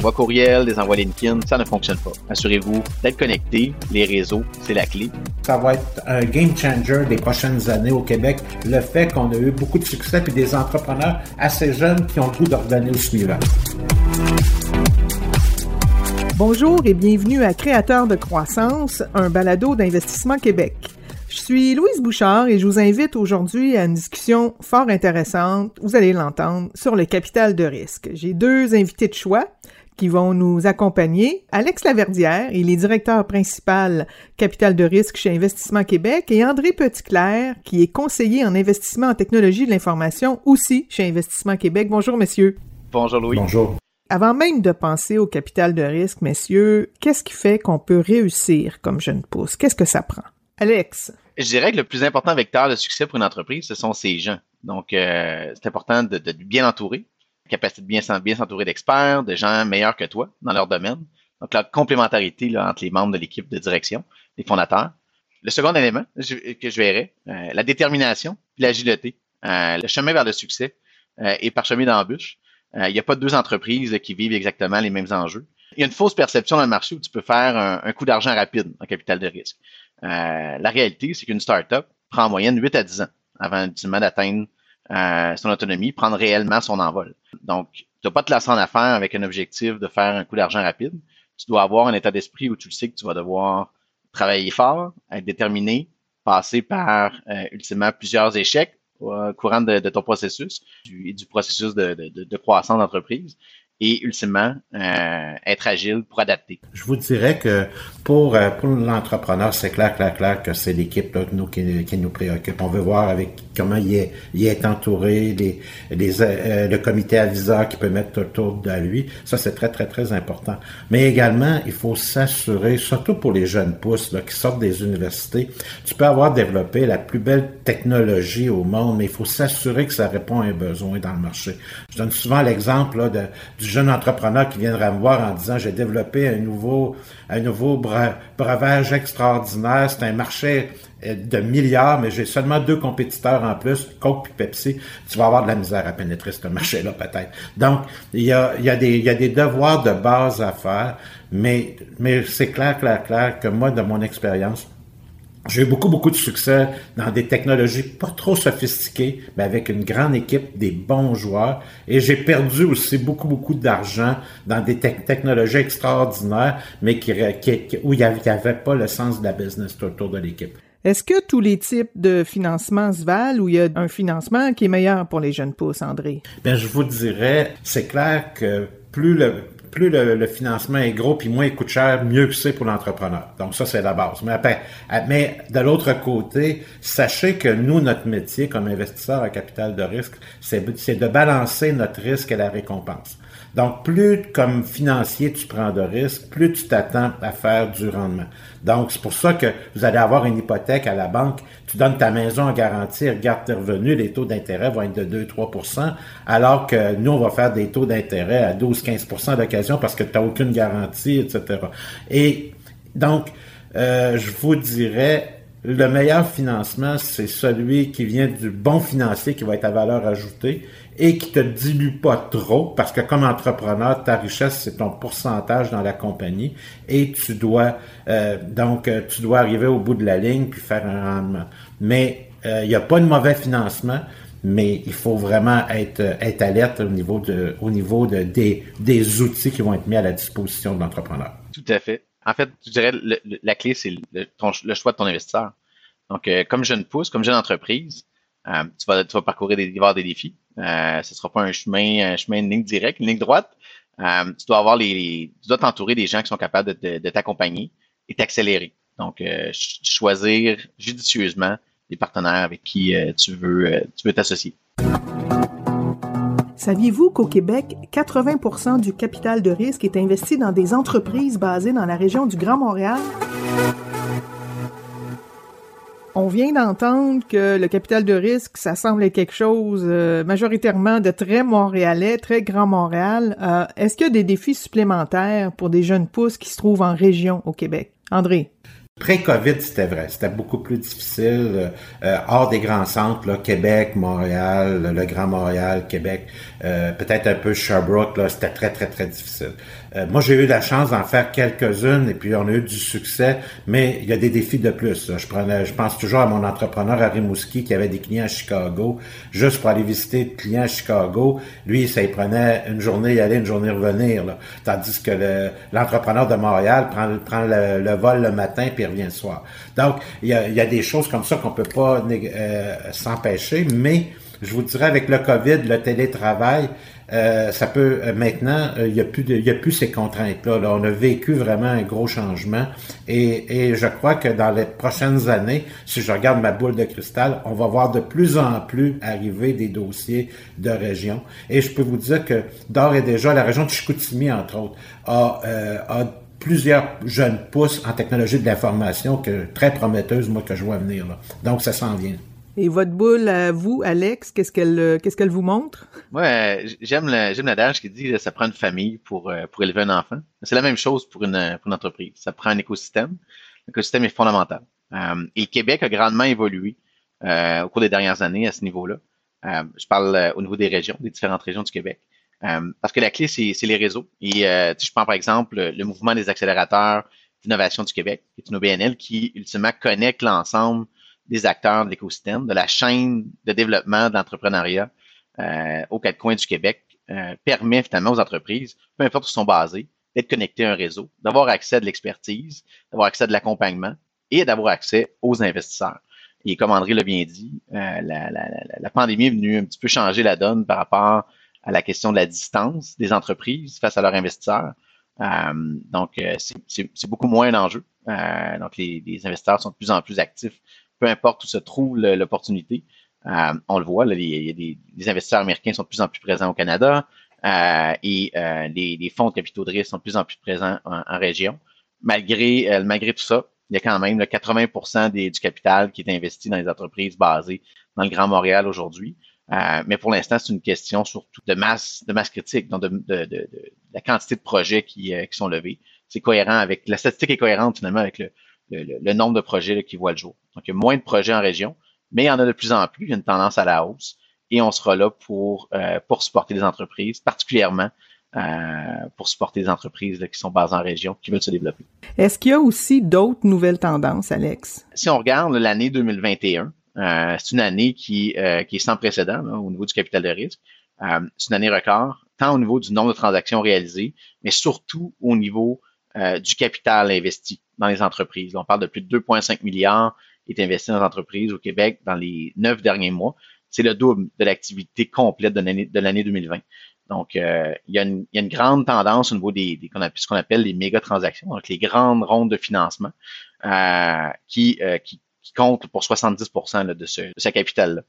envois courriel, des envois LinkedIn, ça ne fonctionne pas. Assurez-vous d'être connecté. Les réseaux, c'est la clé. Ça va être un game changer des prochaines années au Québec. Le fait qu'on a eu beaucoup de succès et des entrepreneurs assez jeunes qui ont le goût d'ordonner au suivant. Bonjour et bienvenue à Créateurs de croissance, un balado d'investissement Québec. Je suis Louise Bouchard et je vous invite aujourd'hui à une discussion fort intéressante, vous allez l'entendre, sur le capital de risque. J'ai deux invités de choix qui vont nous accompagner. Alex Laverdière, il est directeur principal capital de risque chez Investissement Québec, et André Petitclerc, qui est conseiller en investissement en technologie de l'information aussi chez Investissement Québec. Bonjour, messieurs. Bonjour, Louis. Bonjour. Avant même de penser au capital de risque, messieurs, qu'est-ce qui fait qu'on peut réussir comme jeune pousse? Qu'est-ce que ça prend? Alex. Je dirais que le plus important vecteur de succès pour une entreprise, ce sont ses gens. Donc, euh, c'est important de, de, bien entourer, capacité de bien, s'entourer d'experts, de gens meilleurs que toi dans leur domaine. Donc, la complémentarité entre les membres de l'équipe de direction, les fondateurs. Le second élément que je verrais, euh, la détermination et l'agilité. Euh, le chemin vers le succès est parsemé d'embûches. Il n'y a pas deux entreprises qui vivent exactement les mêmes enjeux. Il y a une fausse perception dans le marché où tu peux faire un, un coup d'argent rapide en capital de risque. Euh, la réalité, c'est qu'une startup prend en moyenne 8 à 10 ans avant d'atteindre euh, son autonomie, prendre réellement son envol. Donc, tu pas te lancer en affaires avec un objectif de faire un coup d'argent rapide. Tu dois avoir un état d'esprit où tu le sais que tu vas devoir travailler fort, être déterminé, passer par euh, ultimement plusieurs échecs au courant de, ton processus et du, processus de, de, de croissance d'entreprise et ultimement euh, être agile pour adapter. Je vous dirais que pour euh, pour l'entrepreneur, c'est clair, clair, clair que c'est l'équipe nous qui, qui, nous préoccupe. On veut voir avec comment il est, il est entouré, les, les euh, le comité aviseur qui peut mettre autour de lui. Ça, c'est très, très, très important. Mais également, il faut s'assurer, surtout pour les jeunes pousses là, qui sortent des universités, tu peux avoir développé la plus belle technologie au monde, mais il faut s'assurer que ça répond à un besoin dans le marché. Je donne souvent l'exemple de, du jeune entrepreneur qui viendra me voir en disant j'ai développé un nouveau un breuvage extraordinaire, c'est un marché euh, de milliards, mais j'ai seulement deux compétiteurs en plus, Coke et Pepsi, tu vas avoir de la misère à pénétrer ce marché-là peut-être. Donc, il y a, il y, a des, il y a des devoirs de base à faire, mais, mais c'est clair, clair, clair que moi, de mon expérience, j'ai eu beaucoup, beaucoup de succès dans des technologies pas trop sophistiquées, mais avec une grande équipe, des bons joueurs. Et j'ai perdu aussi beaucoup, beaucoup d'argent dans des technologies extraordinaires, mais qui, où il n'y avait, avait, pas le sens de la business autour de l'équipe. Est-ce que tous les types de financement se valent ou il y a un financement qui est meilleur pour les jeunes pousses, André? Bien, je vous dirais, c'est clair que plus le, plus le, financement est gros, puis moins il coûte cher, mieux c'est pour l'entrepreneur. Donc ça, c'est la base. Mais, après, mais de l'autre côté, sachez que nous, notre métier comme investisseur à capital de risque, c'est de balancer notre risque et la récompense. Donc, plus comme financier tu prends de risques, plus tu t'attends à faire du rendement. Donc, c'est pour ça que vous allez avoir une hypothèque à la banque. Tu donnes ta maison en garantie, regarde tes revenus, les taux d'intérêt vont être de 2-3% alors que nous, on va faire des taux d'intérêt à 12-15% d'occasion parce que tu n'as aucune garantie, etc. Et donc, euh, je vous dirais, le meilleur financement, c'est celui qui vient du bon financier qui va être à valeur ajoutée et qui te dilue pas trop parce que comme entrepreneur, ta richesse, c'est ton pourcentage dans la compagnie et tu dois euh, donc euh, tu dois arriver au bout de la ligne puis faire un rendement. Mais euh, il n'y a pas de mauvais financement, mais il faut vraiment être, être alerte au niveau de au niveau de, des, des outils qui vont être mis à la disposition de l'entrepreneur. Tout à fait. En fait, je dirais la clé, c'est le, choix de ton investisseur. Donc, euh, comme jeune pousse, comme jeune entreprise, euh, tu, vas, tu vas parcourir des, des défis. Euh, ce sera pas un chemin, un ligne directe, une ligne droite. Euh, tu dois avoir les, tu dois t'entourer des gens qui sont capables de, t'accompagner et t'accélérer. Donc, choisir judicieusement les partenaires avec qui tu veux, tu veux t'associer. Saviez-vous qu'au Québec, 80% du capital de risque est investi dans des entreprises basées dans la région du Grand Montréal? On vient d'entendre que le capital de risque, ça semble être quelque chose euh, majoritairement de très montréalais, très grand Montréal. Euh, est-ce qu'il y a des défis supplémentaires pour des jeunes pousses qui se trouvent en région au Québec? André? pré-Covid, c'était vrai. C'était beaucoup plus difficile. Euh, hors des grands centres, Québec, Montréal, le Grand Montréal, Québec, peut-être un peu Sherbrooke, c'était très, très, très difficile. Euh, moi, j'ai eu la chance d'en faire quelques-unes et puis on a eu du succès, mais il y a des défis de plus. Je prenais, je pense toujours à mon entrepreneur Harry Mouski qui avait des clients à Chicago, juste pour aller visiter des clients à Chicago. Lui, ça y prenait une journée y aller, une journée revenir. Là. Tandis que l'entrepreneur de Montréal prend, prend le, vol le matin puis revient le soir. Donc, il y a, il y a des choses comme ça qu'on peut pas euh, s'empêcher, mais je vous dirais avec le COVID, le télétravail, euh, ça peut euh, maintenant, euh, il n'y a plus de, y a plus ces contraintes-là. Là. On a vécu vraiment un gros changement et, et je crois que dans les prochaines années, si je regarde ma boule de cristal, on va voir de plus en plus arriver des dossiers de région. Et je peux vous dire que d'ores et déjà, la région de Chicoutimi, entre autres, a, a plusieurs jeunes pousses en technologie de l'information que très prometteuses, moi, que je vois venir. Là. Donc, ça s'en vient. Et votre boule à vous, Alex, qu'est-ce qu'elle euh, qu'est-ce qu'elle vous montre? Ouais, j'aime j'aime l'adage qui dit que ça prend une famille pour, euh, pour élever un enfant. C'est la même chose pour une, pour une entreprise. Ça prend un écosystème. L'écosystème est fondamental. Euh, et Québec a grandement évolué au cours des dernières années à ce niveau-là. je parle au niveau des régions, des différentes régions du Québec. parce que la clé, c'est les réseaux. Et je prends par exemple le mouvement des accélérateurs d'innovation du Québec, qui est une OBNL, qui ultimement connecte l'ensemble des acteurs de l'écosystème, de la chaîne de développement d'entrepreneuriat euh, aux quatre coins du Québec, euh, permet finalement aux entreprises, peu importe où ils sont basés, d'être connectés à un réseau, d'avoir accès à de l'expertise, d'avoir accès à de l'accompagnement et d'avoir accès aux investisseurs. Et comme André l'a bien dit, euh, la, la, la, pandémie est venue un petit peu changer la donne par rapport à la question de la distance des entreprises face à leurs investisseurs. Euh, donc, euh, c'est beaucoup moins un enjeu. Euh, donc, les, les, investisseurs sont de plus en plus actifs peu importe où se trouve l'opportunité. Euh, on le voit, là, les, les, investisseurs américains sont de plus en plus présents au Canada euh, et euh, les, fonds de capitaux de risque sont de plus en plus présents en, région. Malgré, euh, malgré tout ça, il y a quand même le 80 des, du capital qui est investi dans les entreprises basées dans le Grand Montréal aujourd'hui. Euh, mais pour l'instant, c'est une question surtout de masse, de masse critique, donc de, de, de, de la quantité de projets qui, qui sont levés. C'est cohérent avec la statistique est cohérente finalement avec le, le, nombre de projets qui voient le jour. Donc, il y a moins de projets en région, mais il y en a de plus en plus. Il y a une tendance à la hausse et on sera là pour, euh, pour supporter les entreprises, particulièrement euh, pour supporter les entreprises qui sont basées en région, qui veulent se développer. Est-ce qu'il y a aussi d'autres nouvelles tendances, Alex? Si on regarde l'année 2021, euh, c'est une année qui, qui est sans précédent au niveau du capital de risque. c'est une année record, tant au niveau du nombre de transactions réalisées, mais surtout au niveau du capital investi dans les entreprises. On parle de plus de 2,5 milliards qui est investi dans les entreprises au Québec dans les neuf derniers mois. C'est le double de l'activité complète de l'année 2020. Donc, euh, il, y a une, grande tendance au niveau des, ce qu'on appelle les méga transactions, donc les grandes rondes de financement euh, qui, euh, qui, comptent pour 70 de ce, de ce capital-là.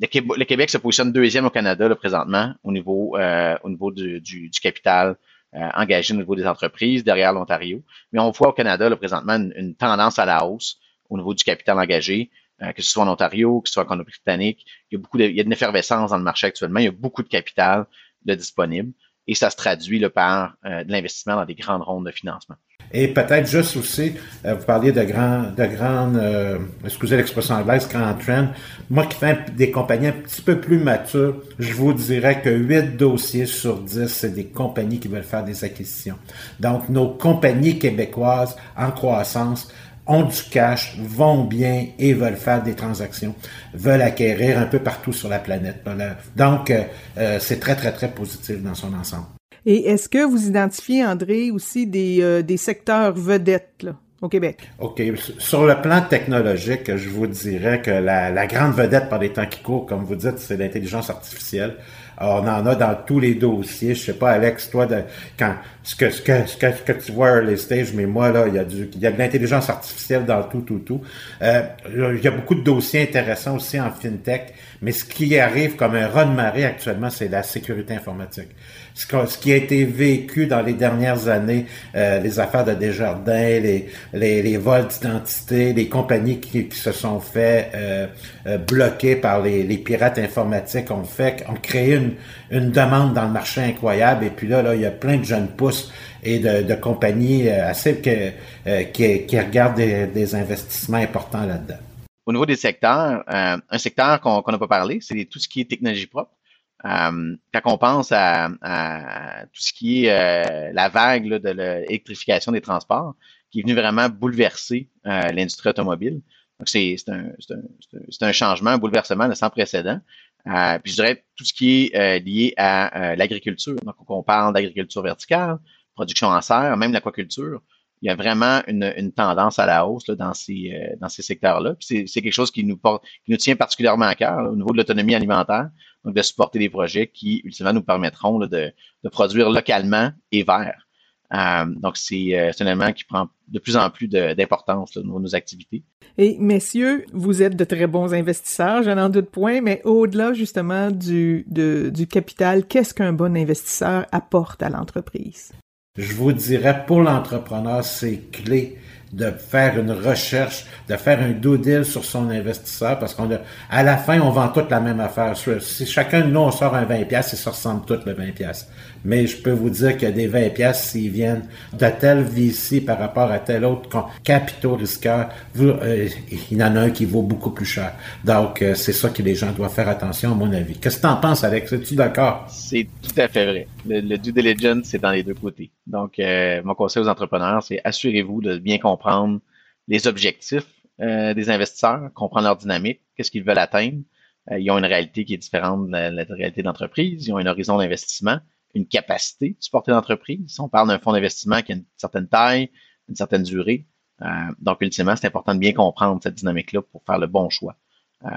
le, Québec, se positionne deuxième au Canada là, présentement au niveau, au niveau du capital euh, engagés au niveau des entreprises derrière l'Ontario. Mais on voit au Canada là, présentement une, tendance à la hausse au niveau du capital engagé, euh, que ce soit en Ontario, que ce soit en Colombie-Britannique. Il y a beaucoup de, il y a une effervescence dans le marché actuellement. Il y a beaucoup de capital de disponible et ça se traduit par euh, de l'investissement dans des grandes rondes de financement. Et peut-être juste aussi, euh, vous parliez de grandes, euh, excusez l'expression anglaise, grand trend. Moi qui fais des compagnies un petit peu plus matures, je vous dirais que 8 dossiers sur 10, c'est des compagnies qui veulent faire des acquisitions. Donc, nos compagnies québécoises en croissance ont du cash, vont bien et veulent faire des transactions, veulent acquérir un peu partout sur la planète. Donc, euh, c'est très, très, très positif dans son ensemble. Et est-ce que vous identifiez, André, aussi des, euh, des secteurs vedettes là, au Québec? OK. Sur le plan technologique, je vous dirais que la, la grande vedette par les temps qui courent, comme vous dites, c'est l'intelligence artificielle. On en a dans tous les dossiers. Je sais pas, Alex, toi, quand ce que, ce que, ce que, tu vois les stages, mais moi, là, il y a du, il y a de l'intelligence artificielle dans tout, tout, tout. Euh, il y a beaucoup de dossiers intéressants aussi en FinTech, mais ce qui arrive comme un raz de marée actuellement, c'est la sécurité informatique ce, qui a été vécu dans les dernières années, euh, les affaires de Desjardins, les, les, les vols d'identité, les compagnies qui, qui, se sont fait euh, euh, bloquer par les, les, pirates informatiques ont fait, ont créé une, une demande dans le marché incroyable. Et puis là, là, il y a plein de jeunes pousses et de, compagnies assez qui, qui regardent des, investissements importants là-dedans. Au niveau des secteurs, un secteur qu'on n'a pas parlé, c'est tout ce qui est technologie propre. Euh, quand on pense à, tout ce qui est la vague de l'électrification des transports, qui est venu vraiment bouleverser l'industrie automobile. Donc, c'est un, un, un, changement, un bouleversement sans précédent. Euh, puis je dirais tout ce qui est euh, lié à euh, l'agriculture. Donc, on parle d'agriculture verticale, production en serre, même l'aquaculture. Il y a vraiment une, une, tendance à la hausse là, dans ces, euh, ces secteurs-là. C'est quelque chose qui nous, porte, qui nous tient particulièrement à cœur au niveau de l'autonomie alimentaire, donc de supporter des projets qui, ultimement, nous permettront là, de, de, produire localement et vert. Euh, donc, c'est un élément qui prend de plus en plus d'importance dans nos activités. Et messieurs, vous êtes de très bons investisseurs, je n'en doute point, mais au-delà justement du, du capital, qu'est-ce qu'un bon investisseur apporte à l'entreprise? Je vous dirais, pour l'entrepreneur, c'est clé de faire une recherche, de faire un deal sur son investisseur, parce qu'on a, à la fin, on vend toute la même affaire. Si chacun de nous, on sort un 20 pièces, ça ressemble tout le 20 pièces. Mais je peux vous dire que des 20 pièces, s'ils viennent de tel VC par rapport à tel autre capitaux risqueurs, euh, il y en a un qui vaut beaucoup plus cher. Donc, euh, c'est ça que les gens doivent faire attention, à mon avis. Qu'est-ce que tu en penses, Alex? Es-tu d'accord? C'est tout à fait vrai. Le, due diligence, c'est dans les deux côtés. Donc, euh, mon conseil aux entrepreneurs, c'est assurez-vous de bien comprendre les objectifs des investisseurs, comprendre leur dynamique, qu'est-ce qu'ils veulent atteindre. ils ont une réalité qui est différente de la réalité d'entreprise, ils ont un horizon d'investissement une capacité de supporter l'entreprise. On parle d'un fonds d'investissement qui a une certaine taille, une certaine durée. Euh, donc, ultimement, c'est important de bien comprendre cette dynamique-là pour faire le bon choix. Euh,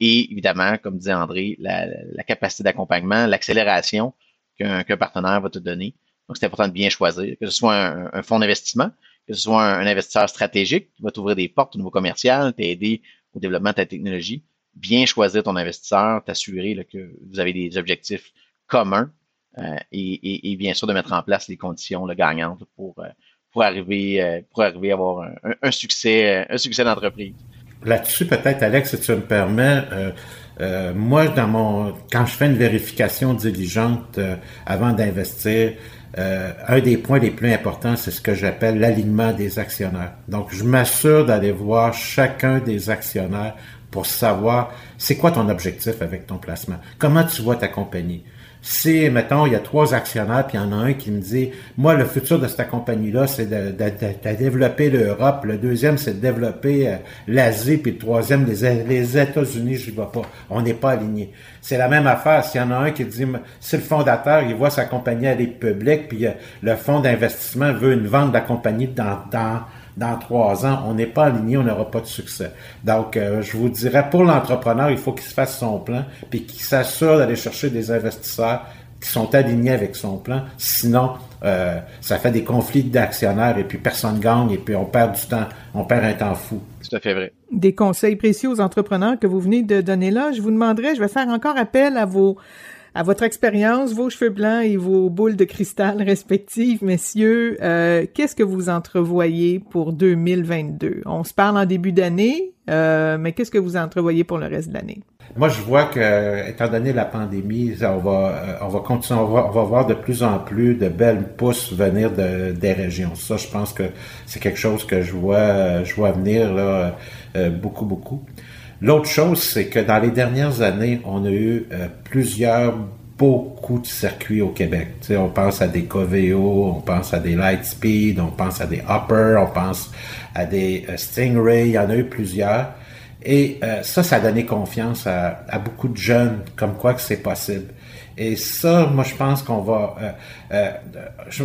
et évidemment, comme disait André, la, capacité d'accompagnement, l'accélération qu'un partenaire va te donner. Donc, c'est important de bien choisir, que ce soit un, fonds d'investissement, soit un, investisseur stratégique qui va t'ouvrir des portes au niveau commercial, t'aider au développement de ta technologie. Bien choisir ton investisseur, t'assurer que vous avez des objectifs communs euh, et, bien sûr de mettre en place les conditions gagnantes pour, euh, pour, arriver, euh, pour arriver à avoir un, succès, un succès d'entreprise. Là-dessus, peut-être, Alex, si tu me permets, moi, dans mon, quand je fais une vérification diligente avant d'investir, un des points les plus importants, c'est ce que j'appelle l'alignement des actionnaires. Donc, je m'assure d'aller voir chacun des actionnaires pour savoir c'est quoi ton objectif avec ton placement, comment tu vois ta compagnie? Si, mettons, il y a trois actionnaires, puis il y en a un qui me dit, moi, le futur de cette compagnie-là, c'est de, développer l'Europe, le deuxième, c'est de développer euh, l'Asie, puis le troisième, les, les États-Unis, je ne vois pas. On n'est pas alignés. C'est la même affaire. S'il y en a un qui dit, si le fondateur, il voit sa compagnie aller publique, puis euh, le fonds d'investissement veut une vente de la compagnie dans, dans dans trois ans, on n'est pas aligné, on n'aura pas de succès. Donc, euh, je vous dirais, pour l'entrepreneur, il faut qu'il se fasse son plan, puis qu'il s'assure d'aller chercher des investisseurs qui sont alignés avec son plan. Sinon, euh, ça fait des conflits d'actionnaires et puis personne gagne et puis on perd du temps, on perd un temps fou. Tout à fait vrai. Des conseils précieux aux entrepreneurs que vous venez de donner là. Je vous demanderai, je vais faire encore appel à vos à votre expérience, vos cheveux blancs et vos boules de cristal respectives, messieurs, euh, qu'est-ce que vous entrevoyez pour 2022? On se parle en début d'année, euh, mais qu'est-ce que vous entrevoyez pour le reste de l'année? Moi, je vois que, étant donné la pandémie, on va, euh, on va continuer, on va, on va voir de plus en plus de belles pousses venir de, des régions. Ça, je pense que c'est quelque chose que je vois, je vois venir beaucoup, beaucoup. L'autre chose, c'est que dans les dernières années, on a eu euh, plusieurs, beaucoup de circuits au Québec. on pense à des Coveo, on pense à des Lightspeed, on pense à des Hopper, on pense à des euh, Stingray, il y en a eu plusieurs. Et euh, ça, ça a donné confiance à, beaucoup de jeunes, comme quoi que c'est possible. Et ça, moi, je pense qu'on va...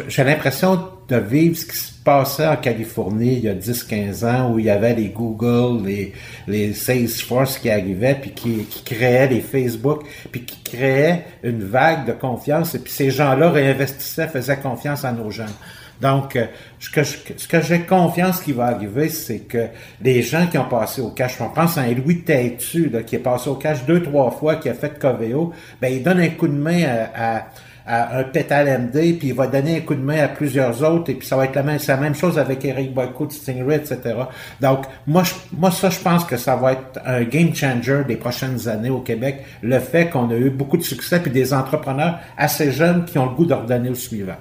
J'ai l'impression de vivre ce qui se passait en Californie il y a 10-15 ans, où il y avait les Google, les, les Salesforce qui arrivaient, puis qui, qui créaient les Facebook, puis qui créaient une vague de confiance, et puis ces gens-là réinvestissaient, faisaient confiance à nos jeunes. Donc, euh, ce que, ce que j'ai confiance qui va arriver, c'est que les gens qui ont passé au cash, on pense à Louis Têtu, là, qui est passé au cash deux, trois fois, qui a fait Coveo, ben, il donne un coup de main à, à, un Pétal MD, puis il va donner un coup de main à plusieurs autres, et puis ça va être la même, la même chose avec Eric Boyko de Stingray, etc. Donc, moi, je, moi, ça, je pense que ça va être un game changer des prochaines années au Québec, le fait qu'on a eu beaucoup de succès, puis des entrepreneurs assez jeunes qui ont le goût d'ordonner au suivant.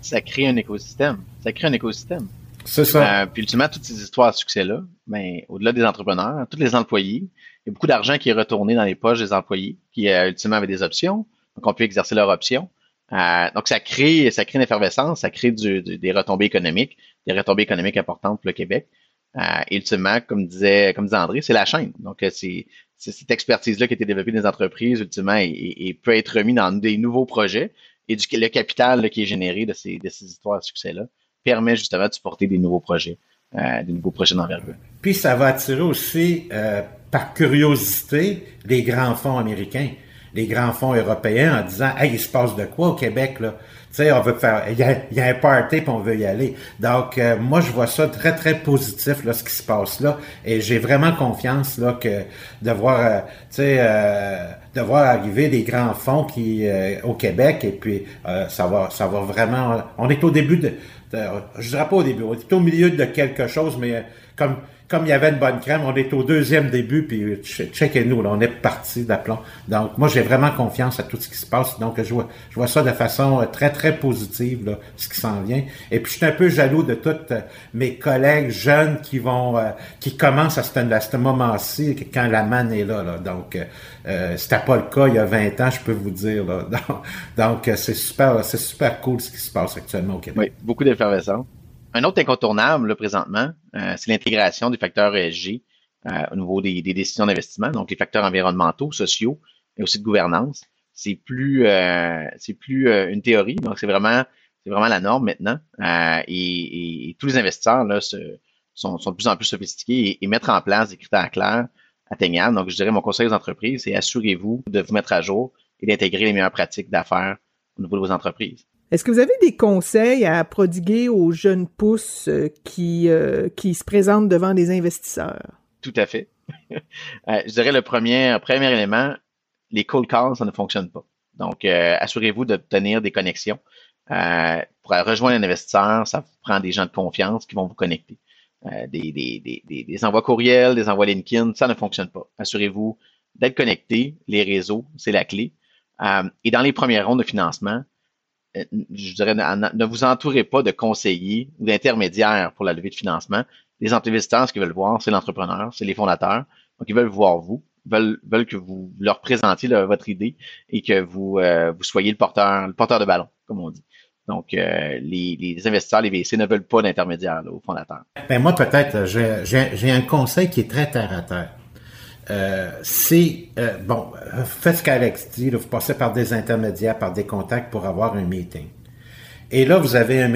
ça crée un écosystème. Ça crée un écosystème. C'est ça. Euh, puis ultimement, toutes ces histoires de succès-là, ben, au-delà des entrepreneurs, tous les employés, il y a beaucoup d'argent qui est retourné dans les poches des employés, qui euh, ultimement avaient des options, donc on peut exercer leurs options. Euh, donc ça crée, ça crée une effervescence, ça crée du, des retombées économiques, des retombées économiques importantes pour le Québec. Euh, et ultimement, comme disait, comme disait André, c'est la chaîne. Donc euh, c'est cette expertise-là qui a été développée dans les entreprises, ultimement, et, peut être remis dans des nouveaux projets. Et du, le capital qui est généré de ces, de ces histoires de succès-là permet justement de supporter des nouveaux projets, euh, des nouveaux projets d'envergure. Puis ça va attirer aussi, euh, par curiosité, les grands fonds américains, les grands fonds européens en disant, hey, il se passe de quoi au Québec là? Tu sais, on veut faire, il y a, y a, un party puis on veut y aller. Donc, euh, moi, je vois ça très, très positif, là, ce qui se passe là. Et j'ai vraiment confiance, là, que de voir, euh, tu sais, euh, de voir arriver des grands fonds qui, au Québec et puis ça va, ça va vraiment, on est au début de, de, je dirais pas au début, on est au milieu de quelque chose, mais comme, comme il y avait une bonne crème, on est au deuxième début, puis checkez-nous, là, on est parti d'aplomb. Donc, moi, j'ai vraiment confiance à tout ce qui se passe. Donc, je vois, je vois ça de façon euh, très, très positive, là, ce qui s'en vient. Et puis, je suis un peu jaloux de tous euh, mes collègues jeunes qui vont, euh, qui commencent à ce, à ce moment-ci, quand la manne est là. là. Donc, euh, c'était pas le cas il y a 20 ans, je peux vous dire. Là. Donc, c'est super, c'est super cool ce qui se passe actuellement au Québec. Oui, beaucoup d'effervescence. Un autre incontournable là, présentement, euh, c'est l'intégration des facteurs ESG euh, au niveau des, décisions d'investissement, donc les facteurs environnementaux, sociaux et aussi de gouvernance. C'est plus euh, plus une théorie, donc c'est vraiment la norme maintenant. Et, tous les investisseurs sont, sont de plus en plus sophistiqués et, mettre en place des critères clairs, atteignables. Donc je dirais mon conseil aux entreprises, c'est assurez-vous de vous mettre à jour et d'intégrer les meilleures pratiques d'affaires au niveau de vos entreprises. Est-ce que vous avez des conseils à prodiguer aux jeunes pousses euh, qui, euh, qui se présentent devant des investisseurs? Tout à fait. Euh, je dirais le premier, premier élément, les cold calls, ça ne fonctionne pas. Donc, assurez-vous d'obtenir des connexions. pour rejoindre un investisseur, ça prend des gens de confiance qui vont vous connecter. Des, des, des, des, envois courriels, des envois LinkedIn, ça ne fonctionne pas. Assurez-vous d'être connecté. Les réseaux, c'est la clé. et dans les premières rondes de financement, je dirais, ne vous entourez pas de conseillers ou d'intermédiaires pour la levée de financement. Les investisseurs, ce qu'ils veulent voir, c'est l'entrepreneur, c'est les fondateurs. Donc, ils veulent voir vous, veulent, veulent que vous leur présentiez votre idée et que vous, euh, vous soyez le porteur, le porteur de ballon, comme on dit. Donc, euh, les, les, investisseurs, les VC ne veulent pas d'intermédiaires aux fondateurs. Ben moi, peut-être, j'ai un conseil qui est très terre à terre. Euh, c'est euh, bon, faites ce qu'Alex dit, vous passez par des intermédiaires, par des contacts pour avoir un meeting. Et là, vous avez un,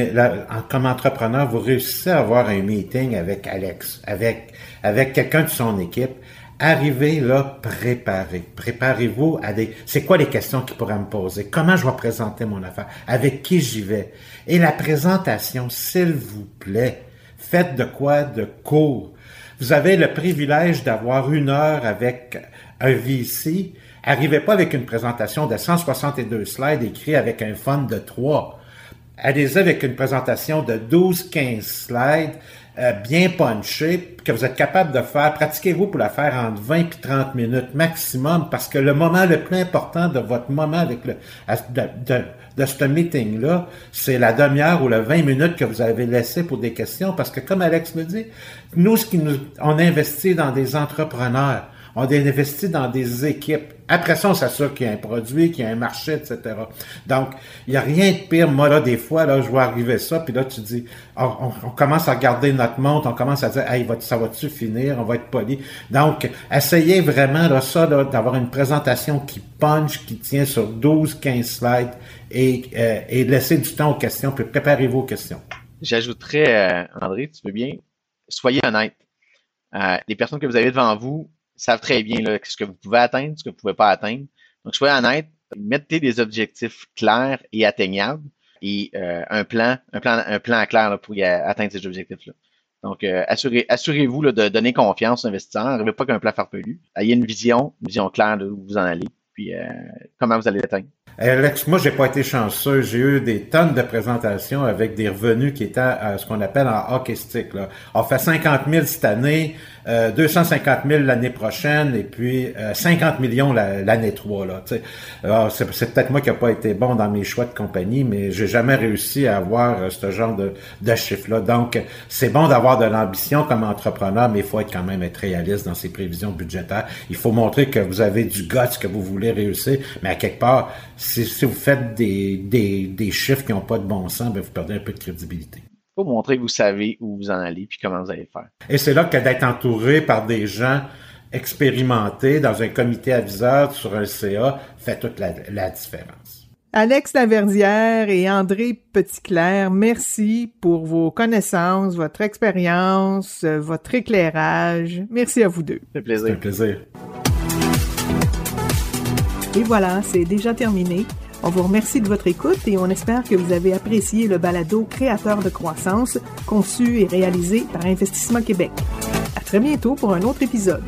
comme entrepreneur, vous réussissez à avoir un meeting avec Alex, avec avec quelqu'un de son équipe. Arrivez là préparez. Préparez-vous à des. C'est quoi les questions qu'il pourrait me poser? Comment je vais présenter mon affaire? Avec qui j'y vais? Et la présentation, s'il vous plaît, faites de quoi de court vous avez le privilège d'avoir une heure avec un VC. Arrivez pas avec une présentation de 162 slides écrits avec un fond de 3. Allez-y avec une présentation de 12-15 slides euh, bien punchée que vous êtes capable de faire. Pratiquez-vous pour la faire en 20 et 30 minutes maximum parce que le moment le plus important de votre moment avec le, de, de ce meeting-là, c'est la demi-heure ou les 20 minutes que vous avez laissé pour des questions, parce que comme Alex le dit, nous, ce qui nous, on investit dans des entrepreneurs, on investit dans des équipes. Après ça, on s'assure qu'il y a un produit, qu'il y a un marché, etc. Donc, il n'y a rien de pire. Moi, là, des fois, là, je vois arriver ça, puis là, tu dis, on, commence à regarder notre montre, on commence à dire, hey, ça va-tu finir? On va être poli. Donc, essayez vraiment, là, ça, d'avoir une présentation qui punch, qui tient sur 12, 15 slides et, euh, et laissez du temps aux questions, puis préparez-vous aux questions. J'ajouterais, euh, André, tu veux bien, soyez honnête. Euh, les personnes que vous avez devant vous, savent très bien là, ce que vous pouvez atteindre, ce que vous ne pouvez pas atteindre. Donc, soyez honnête, mettez des objectifs clairs et atteignables et euh, un plan, un plan, un plan clair pour atteindre ces objectifs-là. Donc, euh, assurez, assurez-vous de donner confiance aux investisseurs. N'arrivez pas qu'un plan farfelu. Ayez une vision, une vision claire de où vous en allez, puis euh, comment vous allez l'atteindre. Alex, moi, j'ai pas été chanceux. J'ai eu des tonnes de présentations avec des revenus qui étaient à ce qu'on appelle en hockey stick. Là. On fait 50 000 cette année, euh, 250 000 l'année prochaine et puis 50 euh, millions l'année 3. Là, c'est, c'est peut-être moi qui n'ai pas été bon dans mes choix de compagnie, mais j'ai jamais réussi à avoir euh, ce genre de, de chiffre-là. Donc, c'est bon d'avoir de l'ambition comme entrepreneur, mais il faut être quand même être réaliste dans ses prévisions budgétaires. Il faut montrer que vous avez du guts, que vous voulez réussir, mais à quelque part, si, si vous faites des, des, des chiffres qui n'ont pas de bon sens, ben vous perdez un peu de crédibilité faut montrer que vous savez où vous en allez puis comment vous allez faire. Et c'est là que d'être entouré par des gens expérimentés dans un comité aviseur sur un CA fait toute la, la différence. Alex Laverdière et André Petitclerc, merci pour vos connaissances, votre expérience, votre éclairage. Merci à vous deux. C'est plaisir. un plaisir. Et voilà, c'est déjà terminé. On vous remercie de votre écoute et on espère que vous avez apprécié le balado Créateur de croissance, conçu et réalisé par Investissement Québec. À très bientôt pour un autre épisode.